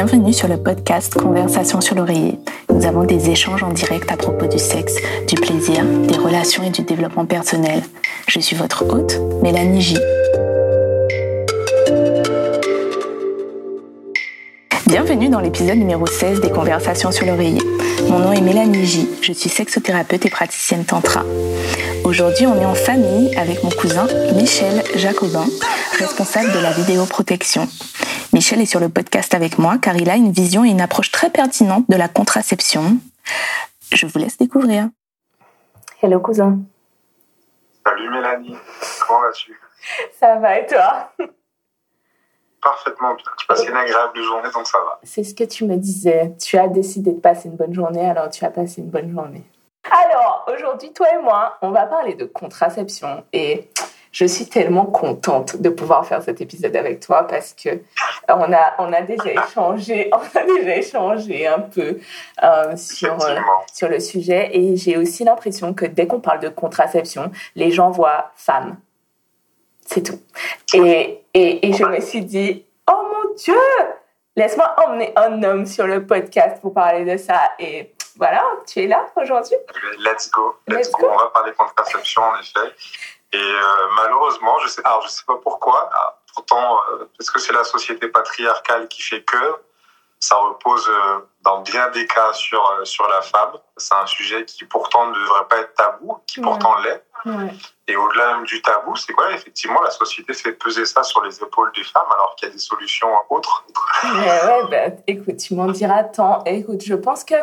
Bienvenue sur le podcast Conversation sur l'oreiller. Nous avons des échanges en direct à propos du sexe, du plaisir, des relations et du développement personnel. Je suis votre hôte, Mélanie J. Bienvenue dans l'épisode numéro 16 des Conversations sur l'oreiller. Mon nom est Mélanie J, je suis sexothérapeute et praticienne tantra. Aujourd'hui, on est en famille avec mon cousin Michel Jacobin, responsable de la vidéoprotection. Michel est sur le podcast avec moi car il a une vision et une approche très pertinente de la contraception. Je vous laisse découvrir. Hello cousin. Salut Mélanie, comment vas-tu? Ça va et toi? Parfaitement bien. Tu passes une agréable journée donc ça va. C'est ce que tu me disais. Tu as décidé de passer une bonne journée alors tu as passé une bonne journée. Alors aujourd'hui, toi et moi, on va parler de contraception et je suis tellement contente de pouvoir faire cet épisode avec toi parce que euh, on a, on a déjà échangé, on a déjà échangé un peu euh, sur, euh, sur le sujet et j'ai aussi l'impression que dès qu'on parle de contraception, les gens voient femme. C'est tout. Et, et, et je me suis dit, oh mon Dieu, laisse-moi emmener un homme sur le podcast pour parler de ça. Et voilà, tu es là aujourd'hui? Let's go. Let's, go. On va parler contraception en effet. Et euh, malheureusement, je sais, alors je sais pas pourquoi. Pourtant, euh, est-ce que c'est la société patriarcale qui fait que ça repose euh, dans bien des cas sur sur la femme. C'est un sujet qui pourtant ne devrait pas être tabou, qui pourtant l'est. Et au-delà même du tabou, c'est quoi Effectivement, la société fait peser ça sur les épaules des femmes alors qu'il y a des solutions autres. ouais, bah, écoute, tu m'en diras tant. Écoute, je pense que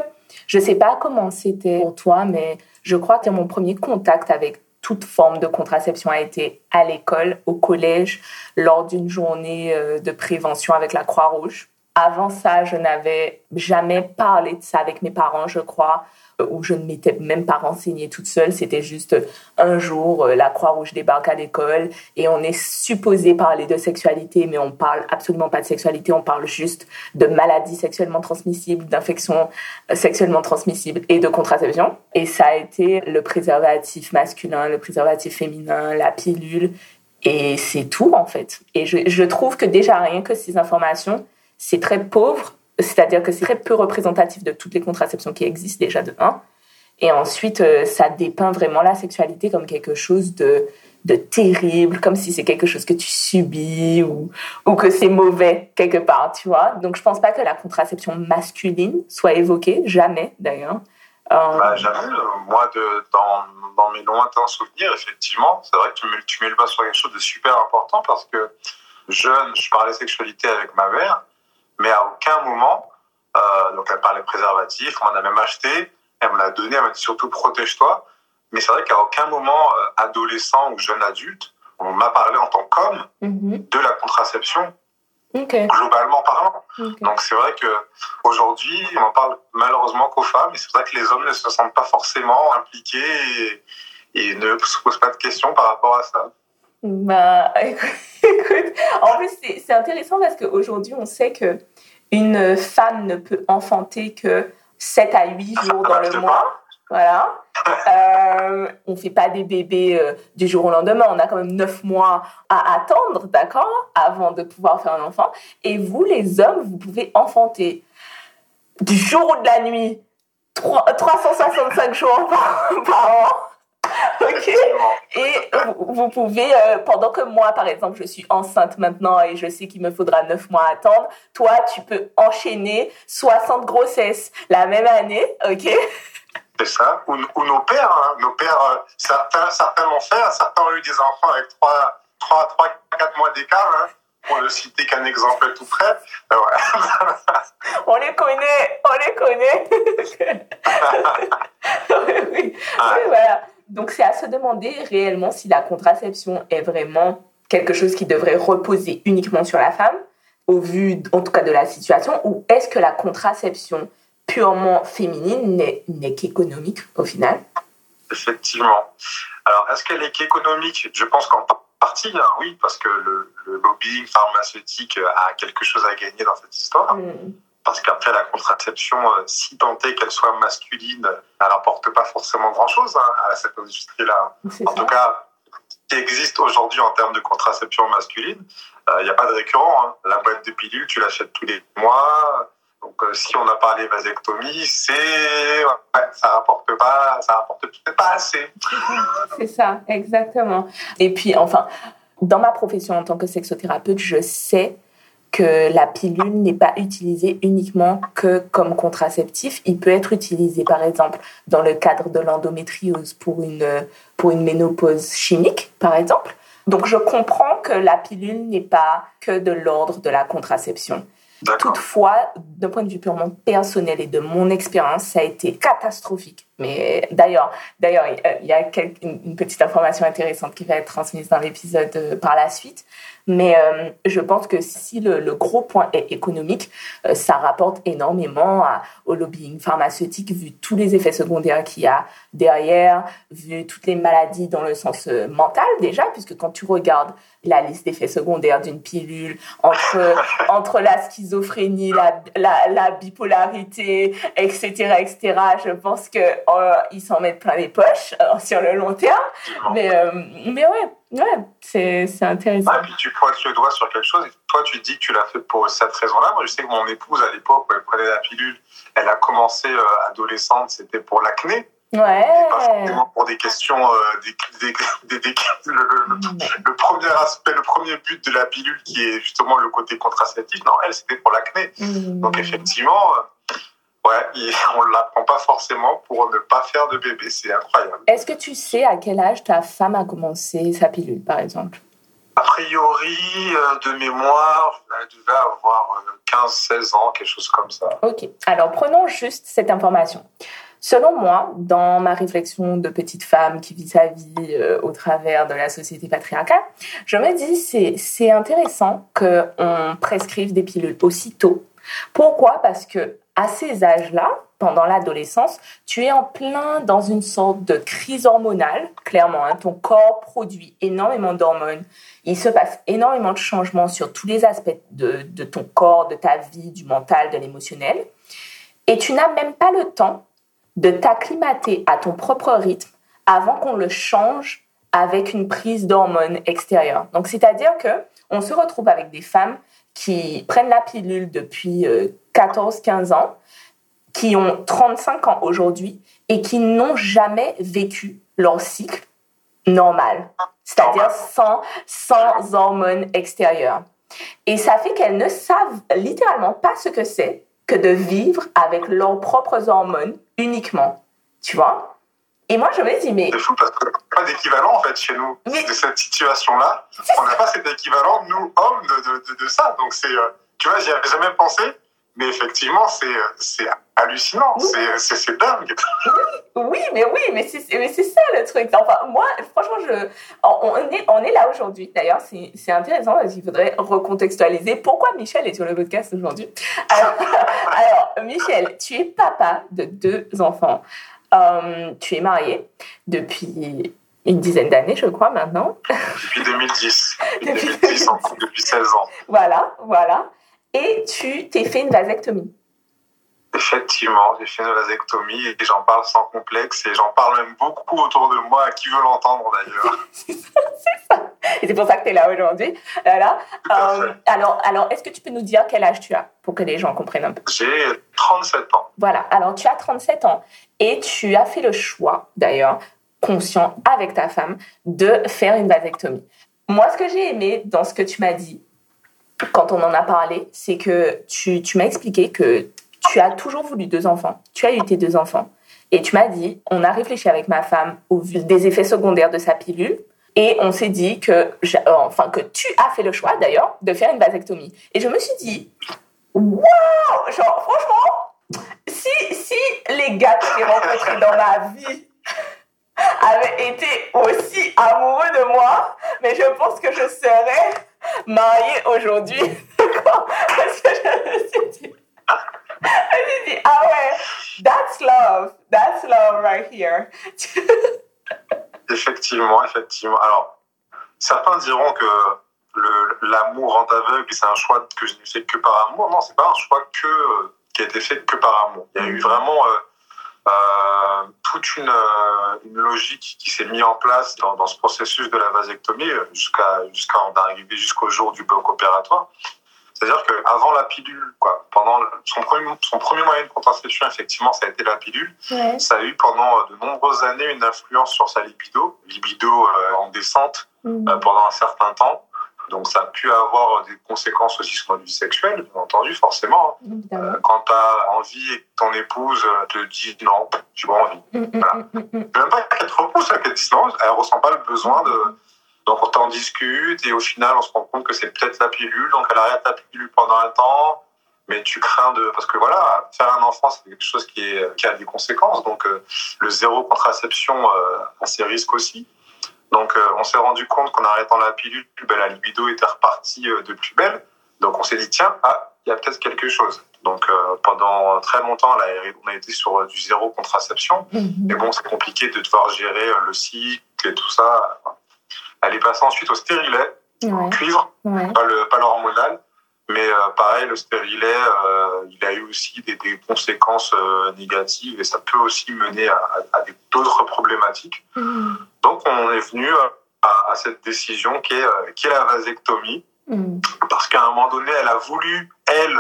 je sais pas comment c'était pour toi, mais je crois que mon premier contact avec toute forme de contraception a été à l'école, au collège, lors d'une journée euh, de prévention avec la Croix-Rouge. Avant ça, je n'avais jamais parlé de ça avec mes parents, je crois où je ne m'étais même pas renseignée toute seule. C'était juste un jour, euh, la Croix-Rouge débarque à l'école et on est supposé parler de sexualité, mais on parle absolument pas de sexualité. On parle juste de maladies sexuellement transmissibles, d'infections euh, sexuellement transmissibles et de contraception. Et ça a été le préservatif masculin, le préservatif féminin, la pilule. Et c'est tout, en fait. Et je trouve que déjà, rien que ces informations, c'est très pauvre c'est-à-dire que c'est très peu représentatif de toutes les contraceptions qui existent déjà de 1. Et ensuite, euh, ça dépeint vraiment la sexualité comme quelque chose de, de terrible, comme si c'est quelque chose que tu subis ou, ou que c'est mauvais quelque part, tu vois. Donc, je pense pas que la contraception masculine soit évoquée, jamais d'ailleurs. Euh... Bah, jamais. Moi, de, dans, dans, mes lointains souvenirs, effectivement, c'est vrai que tu mets, tu mets le bas sur quelque chose de super important parce que jeune, je parlais sexualité avec ma mère mais à aucun moment, euh, donc elle parlait préservatif, on en a même acheté, elle me l'a donné, elle m'a dit surtout protège-toi. Mais c'est vrai qu'à aucun moment, euh, adolescent ou jeune adulte, on m'a parlé en tant qu'homme mhm. de la contraception, globalement parlant. Donc c'est vrai que aujourd'hui, on en parle malheureusement qu'aux femmes, et c'est vrai que les hommes ne se sentent pas forcément impliqués et, et ne se posent pas de questions par rapport à ça. Bah, écoute, en plus, c'est intéressant parce qu'aujourd'hui, on sait que une femme ne peut enfanter que 7 à 8 jours dans le mois. Voilà. Euh, on ne fait pas des bébés euh, du jour au lendemain. On a quand même 9 mois à attendre, d'accord, avant de pouvoir faire un enfant. Et vous, les hommes, vous pouvez enfanter du jour ou de la nuit, 3, 365 jours par an. ok. Et vous pouvez, euh, pendant que moi, par exemple, je suis enceinte maintenant et je sais qu'il me faudra 9 mois à attendre, toi, tu peux enchaîner 60 grossesses la même année, ok? C'est ça. Ou, nos pères, hein. nos pères, euh, certains, certains l'ont fait, certains ont eu des enfants avec 3, 3, 3 4 mois d'écart. Hein pour ne citer qu'un exemple tout près. Euh, on les connaît, on les connaît. oui, voilà. Donc c'est à se demander réellement si la contraception est vraiment quelque chose qui devrait reposer uniquement sur la femme, au vu en tout cas de la situation, ou est-ce que la contraception purement féminine n'est qu'économique au final? Effectivement. Alors est-ce qu'elle est qu'économique? Je pense qu'en partie, hein, oui, parce que le, lobbying pharmaceutique a quelque chose à gagner dans cette histoire. Mm parce qu'après la contraception, euh, si est qu'elle soit masculine, elle n'apporte pas forcément grand-chose hein, à cette industrie-là. En tout cas, qui existe aujourd'hui en termes de contraception masculine. il n'y a pas de récurrent. Hein. La boîte de pilules, tu l'achètes tous les mois. Donc, si on a parlé vasectomie, c'est ouais, ça rapporte pas, ça rapporte peut-être pas assez. C'est ça, exactement. Et puis, enfin, dans ma profession en tant que sexothérapeute, je sais que la pilule n'est pas utilisée uniquement que comme contraceptif. Il peut être utilisé, par exemple, dans le cadre de l'endométriose pour une, pour une ménopause chimique, par exemple. Donc, je comprends que la pilule n'est pas que de l'ordre de la contraception. Toutefois, d'un point de vue purement personnel et de mon expérience, ça a été catastrophique. Mais d'ailleurs, d'ailleurs, il y a une petite information intéressante qui va être transmise dans l'épisode euh, par la suite. Mais euh, je pense que si le, gros point est économique, euh, ça rapporte énormément au lobbying pharmaceutique, vu tous les effets secondaires qu'il y a derrière, vu toutes les maladies dans le sens euh, mental déjà, puisque quand tu regardes la liste d'effets secondaires d'une pilule, entre, entre la schizophrénie, la, la, la bipolarité, etc., etc., je pense qu'ils s'en mettent plein les poches sur le long terme. Mais, mais ouais, Ouais, c'est, intéressant. et puis tu pointes le doigt sur quelque chose et toi tu dis que tu l'as fait pour cette raison-là. Moi je sais que mon épouse à l'époque elle prenait la pilule, elle a commencé euh, adolescente, c'était pour l'acné. Ouais. Pas forcément pour des questions, euh, des, le, premier aspect, le premier but de la pilule qui est justement le côté contraceptif. Non, elle c'était pour l'acné. Mmh. Donc effectivement, Ouais, on ne l'apprend pas forcément pour ne pas faire de bébé. C'est incroyable. Est-ce que tu sais à quel âge ta femme a commencé sa pilule, par exemple? A priori, euh, de mémoire, elle devait avoir 15-16 euh, ans, quelque chose comme ça. Ok. Alors, prenons juste cette information. Selon moi, dans ma réflexion de petite femme qui vit sa vie euh, au travers de la société patriarcale, je me dis c'est c'est intéressant qu'on prescrive des pilules aussitôt. Pourquoi? Parce que à ces âges-là, pendant l'adolescence, tu es en plein dans une sorte de crise hormonale, clairement. Hein. ton corps produit énormément d'hormones. Il se passe énormément de changements sur tous les aspects de, de ton corps, de ta vie, du mental, de l'émotionnel. Et tu n'as même pas le temps de t'acclimater à ton propre rythme avant qu'on le change avec une prise d'hormones extérieures. Donc, c'est-à-dire que on se retrouve avec des femmes qui prennent la pilule depuis 14-15 euh, ans, qui ont 35 ans aujourd'hui et qui n'ont jamais vécu leur cycle normal, c'est-à-dire sans, sans hormones extérieures. Et ça fait qu'elles ne savent littéralement pas ce que c'est que de vivre avec leurs propres hormones uniquement. Tu vois? Et moi, je me dis, mais. C'est fou parce qu'on n'a pas d'équivalent, en fait, chez nous, de cette situation-là. On n'a pas cet équivalent, nous, hommes, de, de, de ça. Donc, c'est. Euh, tu vois, j'y avais jamais pensé, mais effectivement, c'est euh, hallucinant. C'est dingue. Oui, mais oui, mais c'est ça le truc. Enfin, moi, franchement, je, on, est, on est là aujourd'hui. D'ailleurs, c'est intéressant parce qu'il faudrait recontextualiser pourquoi Michel est sur le podcast aujourd'hui. Alors, alors, Michel, tu es papa de deux enfants. Euh, tu es mariée depuis une dizaine d'années, je crois, maintenant. Depuis 2010. Depuis 2010, depuis 16 ans. Voilà, voilà. Et tu t'es fait une vasectomie. Effectivement, j'ai fait une vasectomie et j'en parle sans complexe et j'en parle même beaucoup autour de moi, à qui veut l'entendre d'ailleurs. c'est ça, Et c'est pour ça que tu es là aujourd'hui. Voilà. Euh, alors, alors est-ce que tu peux nous dire quel âge tu as pour que les gens comprennent un peu? J'ai 37 ans. Voilà, alors tu as 37 ans et tu as fait le choix d'ailleurs, conscient avec ta femme, de faire une vasectomie. Moi, ce que j'ai aimé dans ce que tu m'as dit, quand on en a parlé, c'est que tu, tu m'as expliqué que tu as toujours voulu deux enfants, tu as eu tes deux enfants, et tu m'as dit, on a réfléchi avec ma femme au vu des effets secondaires de sa pilule, et on s'est dit que, euh, enfin, que tu as fait le choix d'ailleurs de faire une vasectomie. Et je me suis dit, waouh, genre franchement, si, si les gars que j'ai rencontrés dans ma vie avaient été aussi amoureux de moi, mais je pense que je serais mariée aujourd'hui. Parce que je me suis dit, ah ouais, that's love, that's love right here. effectivement, effectivement. Alors, certains diront que l'amour rend aveugle c'est un choix que je n'ai fait que par amour. Non, c'est pas un choix que, qui a été fait que par amour. Il y a eu vraiment euh, euh, toute une, euh, une, logique qui s'est mise en place dans, dans, ce processus de la vasectomie jusqu'à jusqu'à en arriver jusqu'au jour du bloc opératoire. C'est-à-dire qu'avant la pilule, quoi, pendant son premier, son premier moyen de contraception, effectivement, ça a été la pilule. Ouais. Ça a eu pendant de nombreuses années une influence sur sa libido, libido euh, en descente mmh. euh, pendant un certain temps. Donc ça a pu avoir des conséquences aussi sur notre vie sexuelle, bien entendu, forcément. Euh, quand tu as envie et que ton épouse te dit non, j'ai pas envie. Mmh, voilà. Mmh, Même pas qu'elle te repousse, qu'elle te dise non, elle ressent pas le besoin de donc on t'en discute et au final on se rend compte que c'est peut-être la pilule, donc elle arrête la pilule pendant un temps, mais tu crains de parce que voilà faire un enfant c'est quelque chose qui est qui a des conséquences, donc euh, le zéro contraception euh, a ses risques aussi. Donc euh, on s'est rendu compte qu'en arrêtant la pilule, ben, la libido était repartie euh, de plus belle, donc on s'est dit tiens ah il y a peut-être quelque chose. Donc euh, pendant très longtemps, là, on a été sur du zéro contraception. Mais bon, c'est compliqué de devoir gérer le cycle et tout ça. Elle est passée ensuite au stérilet, en cuivre, pas l'hormonal. Mais euh, pareil, le stérilet, euh, il a eu aussi des, des conséquences euh, négatives et ça peut aussi mener à, à, d'autres problématiques. Mmh. Donc on est venu à, à, cette décision qui est, qui est la vasectomie. Mmh. Parce qu'à un moment donné, elle a voulu, elle,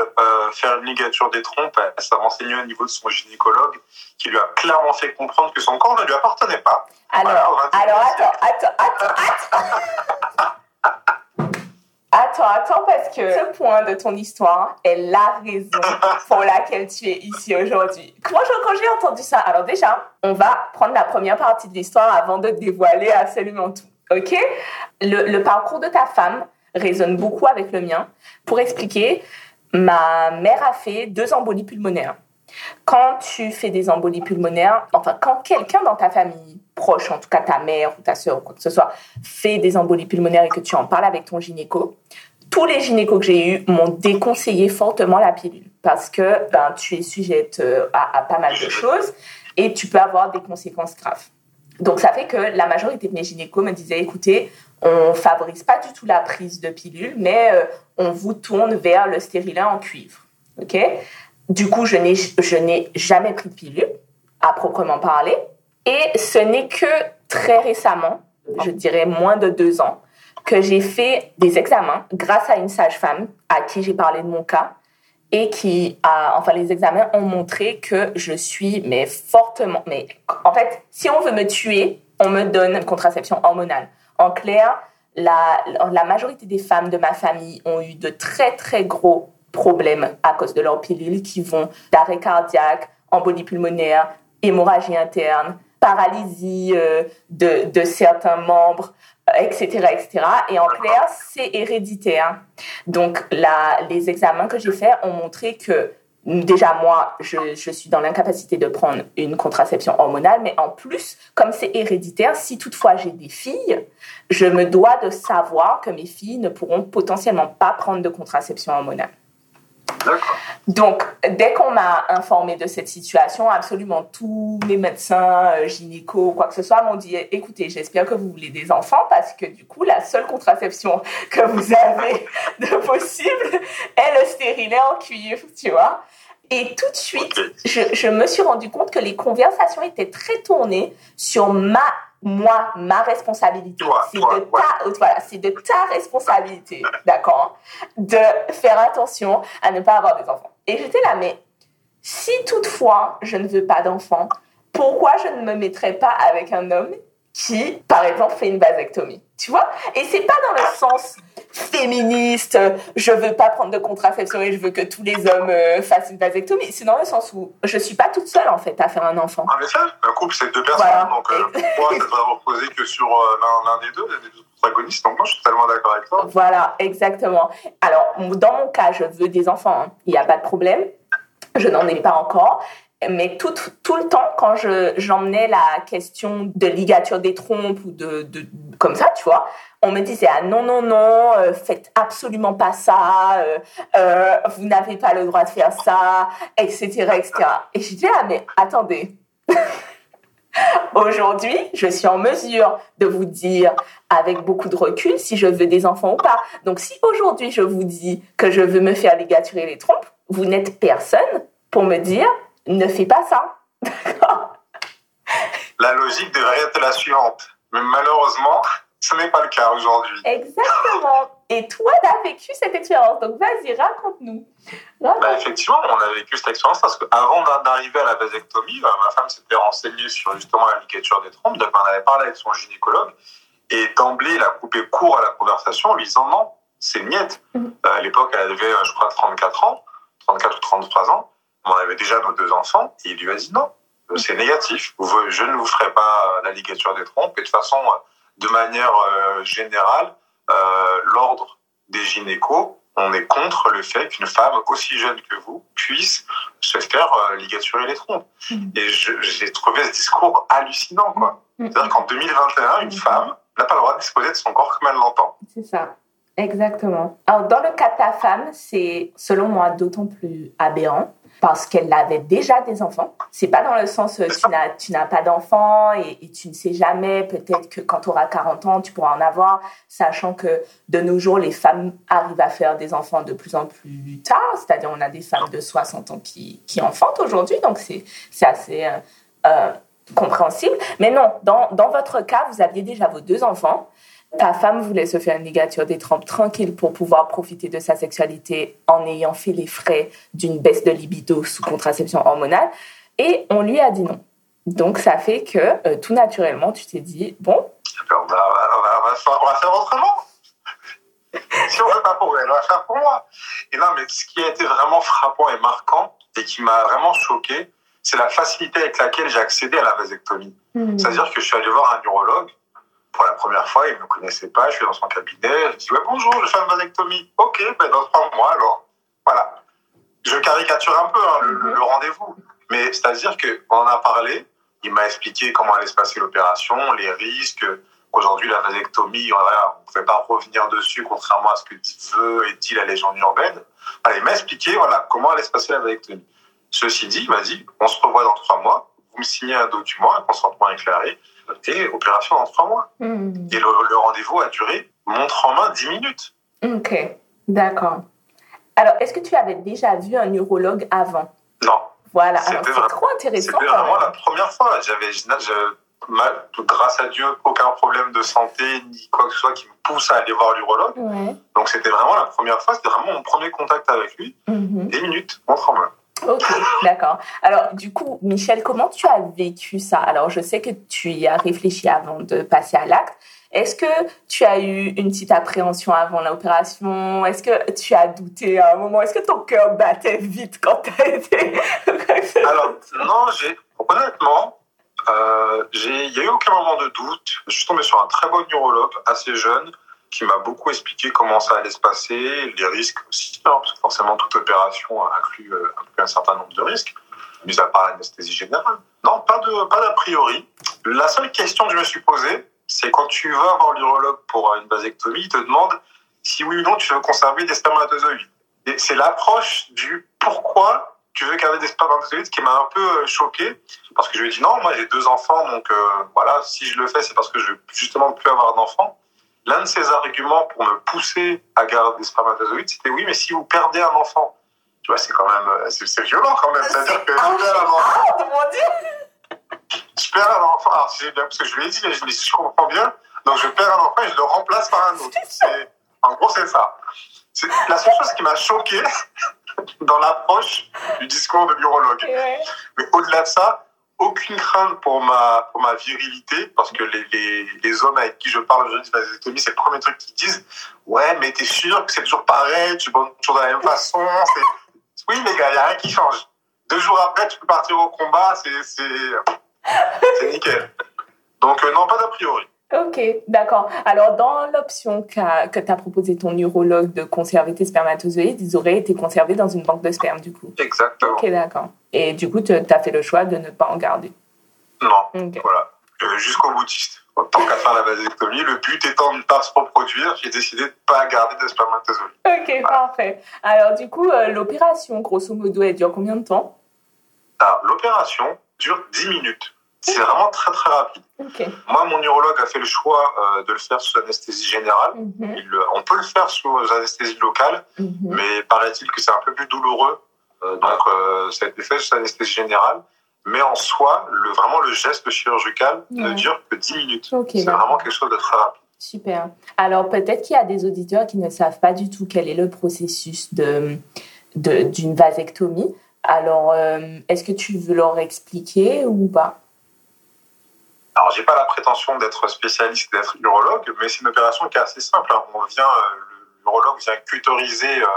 faire une ligature des trompes. Elle s'est renseignée au niveau de son gynécologue qui lui a clairement fait comprendre que son corps ne lui appartenait pas. Alors, alors, attends, attends, attends, attends. Attends, attends, parce que ce point de ton histoire est la raison pour laquelle tu es ici aujourd'hui. Quand j'ai entendu ça Alors déjà, on va prendre la première partie de l'histoire avant de dévoiler absolument tout. Ok? Le, le parcours de ta femme résonne beaucoup avec le mien. Pour expliquer, ma mère a fait deux embolies pulmonaires. Quand tu fais des embolies pulmonaires, enfin quand quelqu'un dans ta famille proche, en tout cas ta mère ou ta soeur ou quoi que ce soit, fait des embolies pulmonaires et que tu en parles avec ton gynéco, tous les gynécos que j'ai eus m'ont déconseillé fortement la pilule parce que ben, tu es sujette euh, à, pas mal de choses et tu peux avoir des conséquences graves. Donc ça fait que la majorité de mes gynécos me disaient écoutez, on favorise pas du tout la prise de pilule, mais euh, on vous tourne vers le stérilet en cuivre. Du coup, je n'ai jamais pris de pilule à proprement parler. Et ce n'est que très récemment, je dirais moins de deux ans, que j'ai fait des examens grâce à une sage-femme à qui j'ai parlé de mon cas et qui a, enfin, les examens ont montré que je suis, mais fortement, mais en fait, si on veut me tuer, on me donne une contraception hormonale. En clair, la, majorité des femmes de ma famille ont eu de très, très gros problèmes à cause de leur pilule qui vont d'arrêt cardiaque, embolie pulmonaire, hémorragie interne, paralysie euh, de, certains membres, etc., euh, etc. Et en clair, c'est héréditaire. Donc, les examens que j'ai faits ont montré que déjà moi, je, je suis dans l'incapacité de prendre une contraception hormonale, mais en plus, comme c'est héréditaire, si toutefois j'ai des filles, je me dois de savoir que mes filles ne pourront potentiellement pas prendre de contraception hormonale. Donc, dès qu'on m'a informé de cette situation, absolument tous les médecins, euh, gynécos, quoi que ce soit, m'ont dit écoutez, j'espère que vous voulez des enfants parce que du coup, la seule contraception que vous avez de possible est le stérilet en cuivre, tu vois. Et tout de suite, je, je me suis rendu compte que les conversations étaient très tournées sur ma moi, ma responsabilité, c'est de, ta, voilà, de ta responsabilité, d'accord, de faire attention à ne pas avoir des enfants. Et j'étais là, mais si toutefois je ne veux pas d'enfants, pourquoi je ne me mettrais pas avec un homme qui, par exemple, fait une vasectomie Tu vois? Et c'est pas dans le sens féministe, je veux pas prendre de contraception et je veux que tous les hommes euh, fassent une vasectomie. C'est dans le sens où je suis pas toute seule en fait à faire un enfant. Ah mais ça, un couple c'est deux personnes, donc euh, pourquoi ça va reposer que sur euh, l'un des deux, des deux protagonistes. Donc moi je suis totalement d'accord avec toi. Voilà, exactement. Alors dans mon cas, je veux des enfants, hein. il n'y a pas de problème. Je n'en ai pas encore, mais tout, tout le temps, quand je, j'emmenais la question de ligature des trompes ou de, de, comme ça, tu vois, on me disait ah non non non, euh, faites absolument pas ça, euh, euh, vous n'avez pas le droit de faire ça, etc etc. Et je disais ah mais attendez. Aujourd'hui, je suis en mesure de vous dire avec beaucoup de recul si je veux des enfants ou pas. Donc si aujourd'hui je vous dis que je veux me faire ligaturer les trompes, vous n'êtes personne pour me dire ne fais pas ça. la logique devrait être la suivante. Mais malheureusement, ce n'est pas le cas aujourd'hui. Exactement. Et toi, tu as vécu cette expérience. Donc, vas-y, raconte-nous. Bah, effectivement, on a vécu cette expérience parce qu'avant d'arriver à la vasectomie, bah, ma femme s'était renseignée sur justement la ligature des trompes. Donc, on avait parlé avec son gynécologue. Et d'emblée, il a coupé court à la conversation en lui disant non, c'est miette. Mm-hmm. À l'époque, elle avait, je crois, 34 ans, 34 ou 33 ans. On avait déjà nos deux enfants. Et il lui a dit non, c'est négatif. Je ne vous ferai pas la ligature des trompes. Et de toute façon, de manière euh, générale, euh, l'ordre des gynécos, on est contre le fait qu'une femme aussi jeune que vous puisse se faire euh, ligaturer les trompes. Mm. Et j'ai trouvé ce discours hallucinant, quoi. Mm. C'est-à-dire qu'en 2021, une mm. femme n'a pas le droit de disposer de son corps comme elle l'entend. C'est ça. Exactement. Alors, dans le cas de ta femme, c'est, selon moi, d'autant plus aberrant parce qu'elle avait déjà des enfants. C'est pas dans le sens euh, tu n'as pas d'enfants et, tu ne sais jamais peut-être que quand tu auras 40 ans tu pourras en avoir sachant que de nos jours les femmes arrivent à faire des enfants de plus en plus tard. C'est-à-dire on a des femmes de 60 ans qui qui enfantent aujourd'hui. Donc c'est c'est assez euh, euh, compréhensible. Mais non dans dans votre cas vous aviez déjà vos deux enfants ta femme voulait se faire une ligature des trompes tranquille pour pouvoir profiter de sa sexualité en ayant fait les frais d'une baisse de libido sous contraception hormonale. Et on lui a dit non. Donc ça fait que euh, tout naturellement, tu t'es dit, bon. On va, on, va, faire autrement. si on ne veut pas pour elle, on va faire pour moi. Et non, mais ce qui a été vraiment frappant et marquant et qui m'a vraiment choqué, c'est la facilité avec laquelle j'ai accédé à la vasectomie. Hmm. C'est-à-dire que je suis allé voir un neurologue pour la première fois, il ne me connaissait pas, je suis dans son cabinet, je dis ouais, bonjour, je fais une vasectomie. Ok, ben dans trois mois alors. Voilà. Je caricature un peu hein, le, rendez-vous. Mais c'est-à-dire qu'on en a parlé, il m'a expliqué comment allait se passer l'opération, les risques, qu'aujourd'hui la vasectomie, on ne pouvait pas revenir dessus, contrairement à ce que veut et dit la légende urbaine. il m'a expliqué voilà, comment allait se passer la vasectomie. Ceci dit, il m'a dit, on se revoit dans trois mois, vous me signez un document, un consentement éclairé, et opération dans trois mois. Hmm. Et le, rendez-vous a duré, montre en main, dix minutes. Ok, d'accord. Alors, est-ce que tu avais déjà vu un neurologue avant? Non. Voilà, c'est trop intéressant. C'était vraiment la première fois. J'avais, grâce à Dieu, aucun problème de santé ni quoi que ce soit qui me pousse à aller voir l'urologue. Donc, c'était vraiment la première fois. C'était vraiment mon premier contact avec lui. Mm minutes, montre en main. Ok, d'accord. Alors, du coup, Michel, comment tu as vécu ça? Alors, je sais que tu y as réfléchi avant de passer à l'acte. Est-ce que tu as eu une petite appréhension avant l'opération? Est-ce que tu as douté à un moment? Est-ce que ton cœur battait vite quand tu as été Alors, non, j'ai honnêtement, euh, il n'y a eu aucun moment de doute. Je suis tombé sur un très bon neurologue, assez jeune, qui m'a beaucoup expliqué comment ça allait se passer, les risques aussi, hein, parce que forcément toute opération inclut, euh, un certain nombre de risques, mis à part l'anesthésie générale. Non, pas de pas d'a priori. La seule question que je me suis posée, c'est quand tu vas voir l'urologue pour une vasectomie, il te demande si oui ou non tu veux conserver des spermatozoïdes. Et c'est l'approche du pourquoi tu veux garder des spermatozoïdes qui m'a un peu euh, choqué parce que je lui ai dit non, moi j'ai deux enfants donc euh, voilà, si je le fais c'est parce que je veux justement plus avoir d'enfants l'un de ses arguments pour me pousser à garder des spermatozoïdes, c'était oui, mais si vous perdez un enfant, tu vois, c'est quand même, c'est violent quand même. C'est-à-dire que tu perds un enfant. Je perds un enfant. Alors, bien, parce que je lui ai dit, je je comprends bien. Donc, je perds un enfant et je le remplace par un autre. En gros, c'est ça. La seule chose qui m'a choqué dans l'approche du discours de l'urologue. Mais au-delà de ça, aucune crainte pour ma, pour ma virilité, parce que les, les, les hommes avec qui je parle aujourd'hui de vasectomie, c'est le premier truc qu'ils disent. Ouais, mais t'es sûr que c'est toujours pareil, tu bonnes toujours de la même façon. Oui, les gars, il n'y a rien qui change. Deux jours après, tu peux partir au combat, c'est nickel. Donc, euh, non, pas d'a priori. Ok, d'accord. Alors, dans l'option que tu as proposé ton neurologue de conserver tes spermatozoïdes, ils auraient été conservés dans une banque de sperme, du coup. Exactement. Ok, d'accord. Et du coup, tu as fait le choix de ne pas en garder. Non, voilà. Euh, jusqu'au boutiste. Tant qu'à faire la vasectomie, le but étant de ne pas se reproduire, j'ai décidé de ne pas garder de spermatozoïdes. Ok, parfait. Alors, du coup, euh, l'opération, grosso modo, elle dure combien de temps? L'opération dure 10 minutes. C'est vraiment très très rapide. Moi, mon neurologue a fait le choix euh, de le faire sous anesthésie générale. Mhm. on peut le faire sous anesthésie locale, mhm. mais paraît-il que c'est un peu plus douloureux. Euh, donc, euh, ça a été fait sous anesthésie générale. Mais en soi, le, vraiment, le geste chirurgical ne dure que 10 minutes. c'est vraiment quelque chose de très rapide. Super. Alors, peut-être qu'il y a des auditeurs qui ne savent pas du tout quel est le processus d'une de, d'une vasectomie. Alors, est-ce que tu veux leur expliquer ou pas? Alors, j'ai pas la prétention d'être spécialiste, d'être urologue, mais c'est une opération qui est assez simple. Hein. On vient, euh, l'urologue vient cutoriser euh,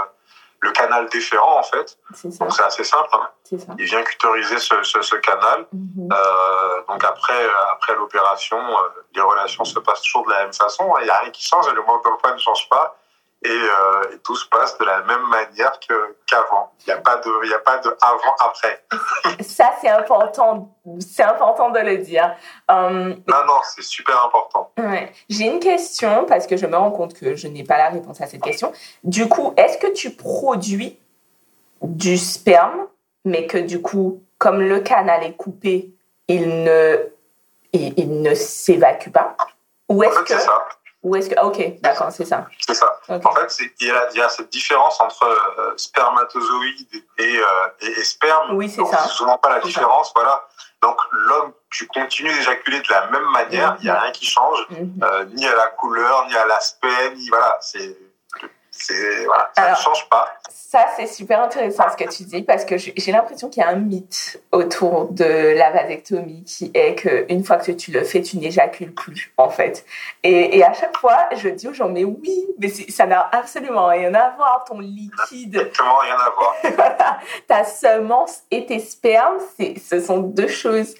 le canal déférent, en fait. Donc, c'est assez simple. Hein. Il vient cutoriser ce, ce, canal. Mhm. euh, donc, après, après l'opération, euh, les relations se passent toujours de la même façon. Il n'y a rien qui change, le mode d'emploi ne change pas. Euh, et, tout se passe de la même manière qu'avant. Il n'y a pas de, il a pas de avant après. Ça c'est important, c'est important de le dire. Euh, non non, c'est super important. Ouais. J'ai une question parce que je me rends compte que je n'ai pas la réponse à cette question. Du coup, est-ce que tu produis du sperme, mais que du coup, comme le canal est coupé, il ne, il, ne s'évacue pas? Ou est-ce que ça. Ou est-ce que. Ok, d'accord, c'est ça. C'est ça. En fait, il y, y, a cette différence entre euh, spermatozoïde et, euh, et, sperme. Oui, c'est ça. souvent pas la différence, voilà. Donc, l'homme, tu continues d'éjaculer de la même manière, il n'y a mhm. rien qui change, mhm. euh, ni à la couleur, ni à l'aspect, ni. Voilà, c'est voilà, ça ne change pas. Ça, c'est super intéressant ce que tu dis parce que j'ai l'impression qu'il y a un mythe autour de la vasectomie qui est qu'une fois que tu le fais, tu n'éjacules plus, en fait. Et, et, à chaque fois, je dis aux gens, mais oui, mais ça n'a absolument rien à voir, ton liquide. Exactement rien à voir. voilà, ta semence et tes spermes, ce sont deux choses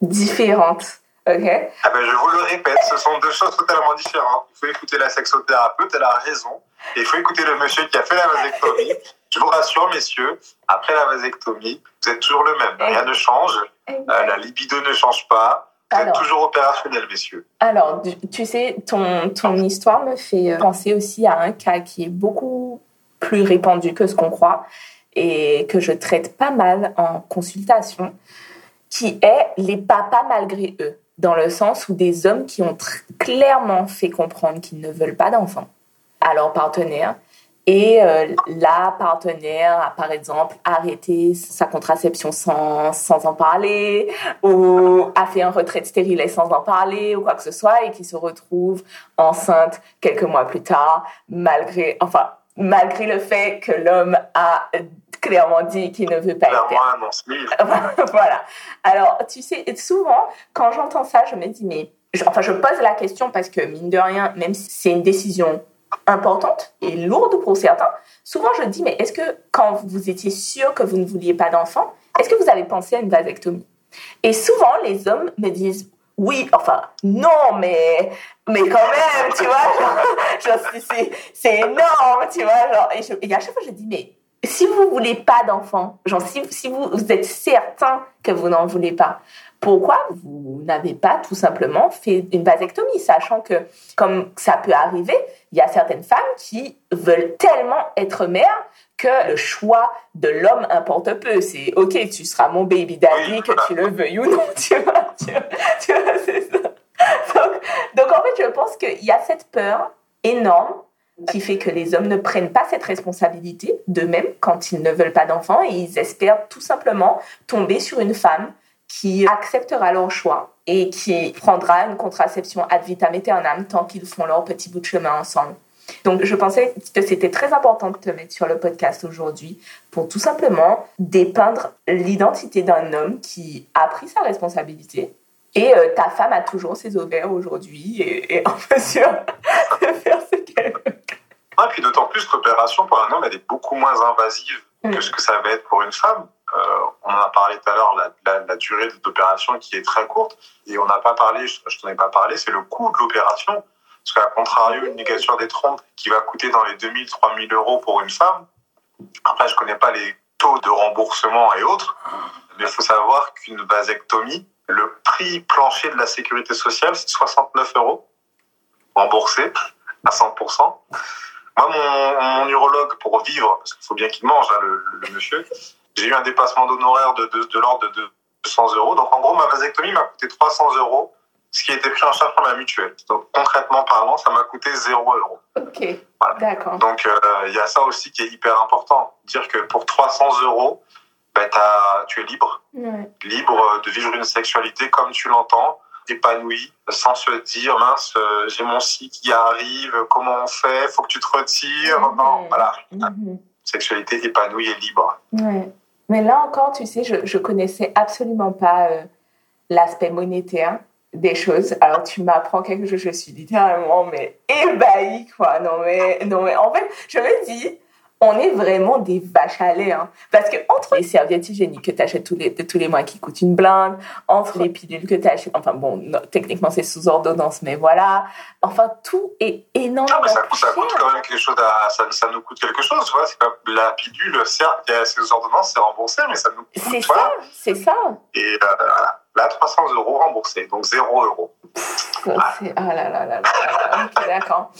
différentes. Ah ben, je vous le répète, ce sont deux choses totalement différentes. Il faut écouter la sexothérapeute, elle a raison. Il faut écouter le monsieur qui a fait la vasectomie. Je vous rassure, messieurs, après la vasectomie, vous êtes toujours le même. Rien ne change. Euh, la libido ne change pas. Vous êtes toujours opérationnel, messieurs. Alors, tu sais, ton, ton histoire me fait euh, penser aussi à un cas qui est beaucoup plus répandu que ce qu'on croit et que je traite pas mal en consultation, qui est les papas malgré eux dans le sens où des hommes qui ont clairement fait comprendre qu'ils ne veulent pas d'enfants à leur partenaire et euh, la partenaire a par exemple arrêté sa contraception sans, sans en parler ou a fait un retrait de stérilet sans en parler ou quoi que ce soit et qui se retrouve enceinte quelques mois plus tard malgré enfin malgré le fait que l'homme a clairement dit qu'il ne veut pas être voilà. Alors, tu sais, souvent, quand j'entends ça, je me dis, mais... Enfin, je pose la question parce que, mine de rien, même si c'est une décision importante et lourde pour certains, souvent je dis, mais est-ce que quand vous étiez sûr que vous ne vouliez pas d'enfant, est-ce que vous avez pensé à une vasectomie? Et souvent, les hommes me disent, oui, enfin, non, mais, mais quand même, tu vois, c'est énorme, tu vois, genre, et, et à chaque fois, je dis, mais si vous voulez pas d'enfant, genre si, si vous, vous, êtes certain que vous n'en voulez pas, pourquoi vous n'avez pas tout simplement fait une vasectomie, sachant que comme ça peut arriver, il y a certaines femmes qui veulent tellement être mères que le choix de l'homme importe peu. C'est ok, tu seras mon baby daddy, que tu le veuilles ou non, tu vois, tu vois, c'est ça. Donc, donc en fait, je pense qu'il y a cette peur énorme qui fait que les hommes ne prennent pas cette responsabilité d'eux-mêmes quand ils ne veulent pas d'enfants et ils espèrent tout simplement tomber sur une femme qui acceptera leur choix et qui prendra une contraception ad vitam aeternam tant qu'ils font leur petit bout de chemin ensemble. Donc, je pensais que c'était très important de te mettre sur le podcast aujourd'hui pour tout simplement dépeindre l'identité d'un homme qui a pris sa responsabilité. Et euh, ta femme a toujours ses ovaires aujourd'hui et, et en mesure de faire ce qu'elle veut. Et puis d'autant plus l'opération pour un homme, elle est beaucoup moins invasive que mm. ce que ça va être pour une femme. Euh, on en a parlé tout à l'heure, la, durée de l'opération qui est très courte. Et on n'a pas parlé, je, ne t'en ai pas parlé, c'est le coût de l'opération. Parce qu'à contrario, une ligature des trompes qui va coûter dans les 2000, 3000 euros pour une femme. Après, je connais pas les taux de remboursement et autres. Mais il faut savoir qu'une vasectomie, le prix plancher de la sécurité sociale, c'est 69 euros remboursé à 100%. Moi, mon, urologue, pour vivre, parce qu'il faut bien qu'il mange, hein, le, monsieur, j'ai eu un dépassement d'honoraires de, de, de l'ordre de 200 euros. Donc, en gros, ma vasectomie m'a coûté 300 euros, ce qui a été pris en charge par ma mutuelle. Donc, concrètement parlant, ça m'a coûté 0 euros. Ok, d'accord. Donc, euh, il y a ça aussi qui est hyper important. Dire que pour 300 euros, ben, tu es libre. Libre de vivre une sexualité comme tu l'entends, épanouie, sans se dire, mince, euh, j'ai mon cycle qui arrive, comment on fait, faut que tu te retires. Non, voilà. Mhm. Sexualité épanouie et libre. Mais là encore, tu sais, je, je connaissais absolument pas euh, l'aspect monétaire des choses. Alors tu m'apprends quelque chose, je suis littéralement mais ébahie quoi. Non mais non mais en fait, je me dis on est vraiment des vaches à lait. Hein. Parce que entre les serviettes hygiéniques que tu achètes tous les, tous les mois qui coûtent une blinde, entre les pilules que tu achètes, enfin bon, techniquement c'est sous ordonnance, mais voilà. Enfin, tout est énormément. Non, mais ça, ça coûte quand même quelque chose, à, ça, ça, nous coûte quelque chose, tu vois. C'est pas, la pilule, certes, a sous ordonnance, c'est remboursé, mais ça nous coûte. C'est ça, c'est ça. Et euh, voilà. Là, 300 euros remboursés, donc 0 euros. Ah là là là là là. d'accord.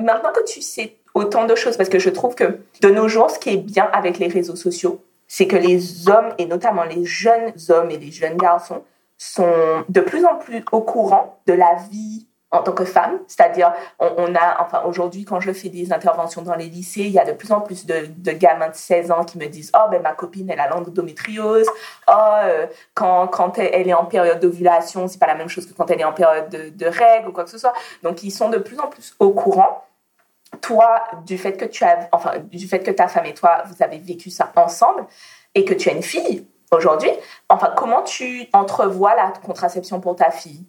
Maintenant que tu sais autant de choses parce que je trouve que de nos jours, ce qui est bien avec les réseaux sociaux, c'est que les hommes, et notamment les jeunes hommes et les jeunes garçons, sont de plus en plus au courant de la vie en tant que femme. C'est-à-dire, on, a, enfin, aujourd'hui, quand je fais des interventions dans les lycées, il y a de plus en plus de, gamins de 16 ans qui me disent Oh, ben ma copine, elle a l'endométriose. Oh, euh, quand, quand elle est en période d'ovulation, c'est pas la même chose que quand elle est en période de, de règles ou quoi que ce soit. Donc, ils sont de plus en plus au courant toi, du fait que tu as, enfin, du fait que ta femme et toi, vous avez vécu ça ensemble et que tu as une fille aujourd'hui, enfin, comment tu entrevois la contraception pour ta fille?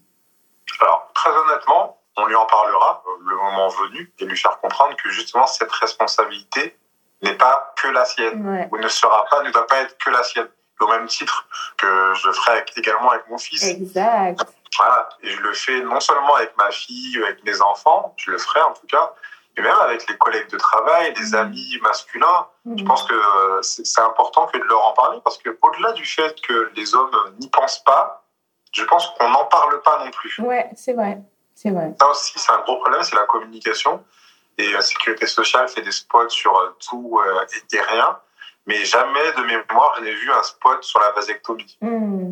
Alors, très honnêtement, on lui en parlera euh, le moment venu et lui faire comprendre que justement cette responsabilité n'est pas que la sienne ou ne sera pas, ne doit pas être que la sienne. Au même titre que je le ferai également avec mon fils. Exact. Voilà. Et je le fais non seulement avec ma fille, avec mes enfants, je le ferai en tout cas, et même avec les collègues de travail, les mmh. amis masculins, je mmh. pense que euh, c'est important que de leur en parler parce que au-delà du fait que les hommes n'y pensent pas, je pense qu'on n'en parle pas non plus. Ouais, c'est vrai, c'est vrai. Ça aussi, c'est un gros problème, c'est la communication. Et la euh, sécurité sociale fait des spots sur euh, tout et rien, mais jamais de mémoire je n'ai vu un spot sur la vasectomie. Mmh.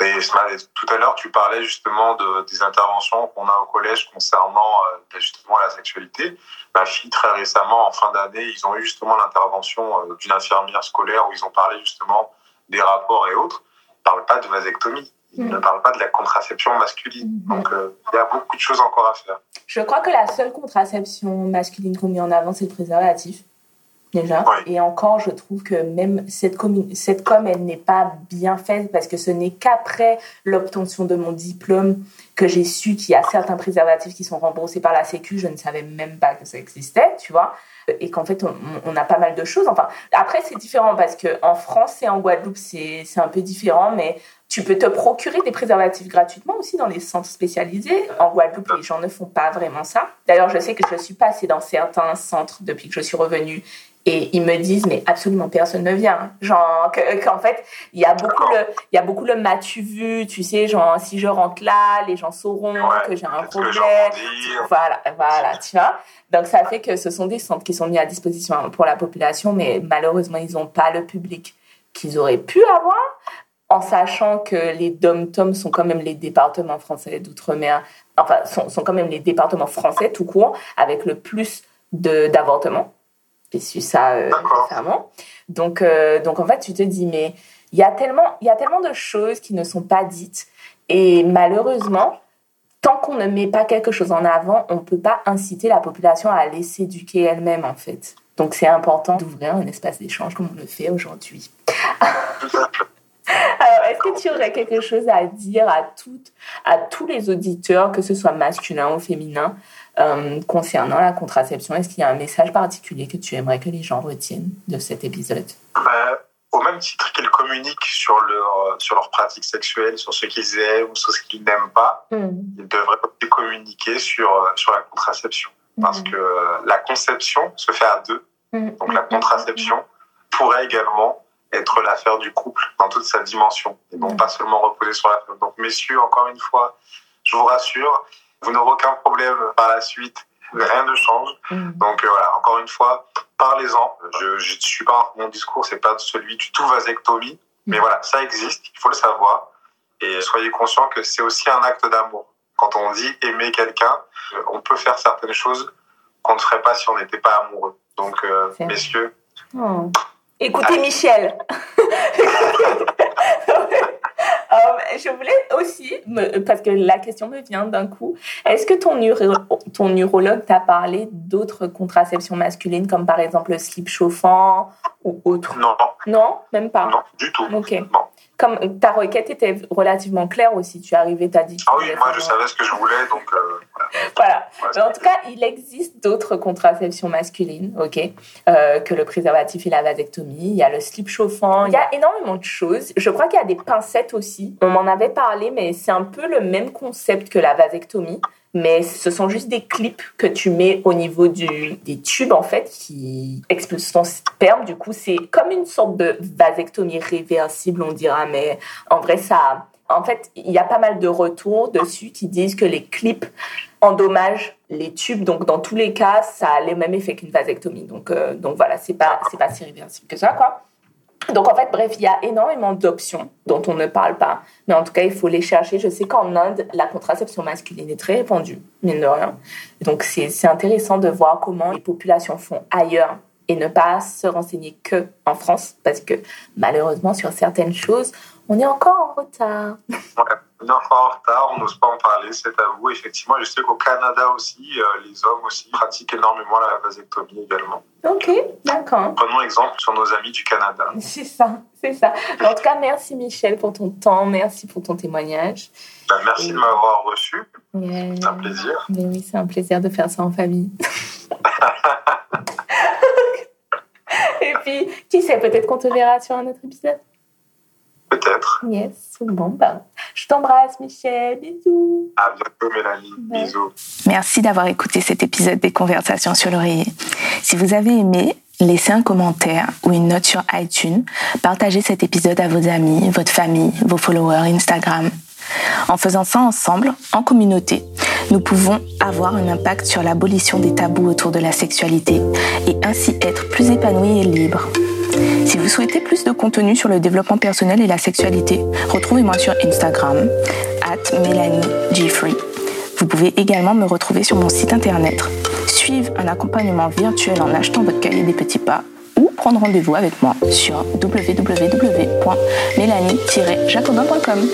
Et tout à l'heure, tu parlais justement de, des interventions qu'on a au collège concernant euh, ben, justement la sexualité. Ma fille, très récemment, en fin d'année, ils ont eu justement l'intervention euh, d'une infirmière scolaire où ils ont parlé justement des rapports et autres. Parlent pas de vasectomie. Ils mm. ne parlent pas de la contraception masculine. Mm-hmm. Donc, euh, il y a beaucoup de choses encore à faire. Je crois que la seule contraception masculine qu'on met en avant, c'est le préservatif déjà. Et encore, je trouve que même cette, cette com, elle n'est pas bien faite parce que ce n'est qu'après l'obtention de mon diplôme que j'ai su qu'il y a certains préservatifs qui sont remboursés par la Sécu. Je ne savais même pas que ça existait, tu vois. Et qu'en fait, on, a pas mal de choses. Enfin, après, c'est différent parce qu'en France et en Guadeloupe, c'est un peu différent, mais tu peux te procurer des préservatifs gratuitement aussi dans les centres spécialisés. En Guadeloupe, les gens ne font pas vraiment ça. D'ailleurs, je sais que je suis passée dans certains centres depuis que je suis revenue et ils me disent, mais absolument personne ne vient. Genre, qu'en fait, il y a beaucoup le, il y a beaucoup le m'as-tu vu, tu sais, genre, si je rentre là, les gens sauront que j'ai un problème. Voilà, voilà, tu vois. Donc, ça fait que ce sont des centres qui sont mis à disposition pour la population, mais malheureusement, ils n'ont pas le public qu'ils auraient pu avoir, en sachant que les dom-toms sont quand même les départements français d'outre-mer, enfin, sont, sont quand même les départements français tout court, avec le plus d'avortements j'ai su ça euh, récemment. Donc, euh, donc en fait, tu te dis, mais il y, a tellement, il y a tellement de choses qui ne sont pas dites. Et malheureusement, tant qu'on ne met pas quelque chose en avant, on ne peut pas inciter la population à aller s'éduquer elle-même, en fait. Donc c'est important d'ouvrir un espace d'échange comme on le fait aujourd'hui. Alors, est-ce que tu aurais quelque chose à dire à, toutes, à tous les auditeurs, que ce soit masculin ou féminin, euh, concernant la contraception? Est-ce qu'il y a un message particulier que tu aimerais que les gens retiennent de cet épisode? Bah, Au même titre qu'ils communiquent sur leur, sur leur pratique sexuelle, sur ce qu'ils aiment ou sur ce qu'ils n'aiment pas, hmm. ils devraient communiquer sur, sur la contraception. Parce hmm. que la conception se fait à deux. Hmm. Donc la contraception pourrait également être l'affaire du couple dans toute sa dimension et non pas seulement reposer sur la femme. Donc messieurs, encore une fois, je vous rassure, vous n'aurez aucun problème par la suite. Rien ne change. Mm. Donc euh, voilà, encore une fois, parlez-en. Je ne suis pas mon discours, c'est pas celui du tout vasectomie, mm. mais voilà, ça existe. Il faut le savoir et soyez conscient que c'est aussi un acte d'amour. Quand on dit aimer quelqu'un, euh, on peut faire certaines choses qu'on ne ferait pas si on n'était pas amoureux. Donc euh, messieurs. Oh. Écoutez Michel. Euh, je voulais aussi, parce que la question me vient d'un coup, est-ce que ton, ton neurologue t'a parlé d'autres contraceptions masculines, comme par exemple le slip chauffant ou autre? Non. Non, même pas? Non, du tout. Ok. Comme ta requête était relativement claire aussi, tu arrivais, t'as dit. Ah oui, moi je savais ce que je voulais, donc. Euh, voilà. Mais en tout cas, il existe d'autres contraceptions masculines, ok, euh, que le préservatif et la vasectomie. Il y a le slip chauffant. Il y a énormément de choses. Je crois qu'il y a des pincettes aussi. On m'en avait parlé, mais c'est un peu le même concept que la vasectomie mais ce sont juste des clips que tu mets au niveau du, des tubes en fait qui expulsent ton sperme. Du coup, c'est comme une sorte de vasectomie réversible, on dira, mais en vrai, ça. En fait, il y a pas mal de retours dessus qui disent que les clips endommagent les tubes. Donc, dans tous les cas, ça a le même effet qu'une vasectomie. Donc, euh, donc voilà, c'est pas, c'est pas si réversible que ça, quoi. Donc en fait, bref, il y a énormément d'options dont on ne parle pas, mais en tout cas, il faut les chercher. Je sais qu'en Inde, la contraception masculine est très répandue, mine de rien. Donc c'est intéressant de voir comment les populations font ailleurs et ne pas se renseigner que en France, parce que malheureusement, sur certaines choses, on est encore en retard. on est encore en retard, on n'ose pas en parler, c'est à vous. Effectivement, je sais qu'au Canada aussi, euh, les hommes aussi pratiquent énormément la vasectomie également. Ok, d'accord. Prenons exemple sur nos amis du Canada. C'est ça, c'est ça. En tout cas, merci Michel pour ton temps, merci pour ton témoignage. Ben, merci de m'avoir reçu. C'est un plaisir. Mais oui, c'est un plaisir de faire ça en famille. Et puis, qui sait, peut-être qu'on te verra sur un autre épisode. Peut-être. Yes. Bon, ben, je t'embrasse, Michel. Bisous. À bientôt, Mélanie. Bisous. Merci d'avoir écouté cet épisode des Conversations sur l'oreiller. Si vous avez aimé, laissez un commentaire ou une note sur iTunes. Partagez cet épisode à vos amis, votre famille, vos followers Instagram. En faisant ça ensemble, en communauté, nous pouvons avoir un impact sur l'abolition des tabous autour de la sexualité et ainsi être plus épanouis et libres. Si vous souhaitez plus de contenu sur le développement personnel et la sexualité, retrouvez-moi sur Instagram, at Mélanie Vous pouvez également me retrouver sur mon site internet, suivre un accompagnement virtuel en achetant votre cahier des petits pas ou prendre rendez-vous avec moi sur www.mélanie-jacobin.com.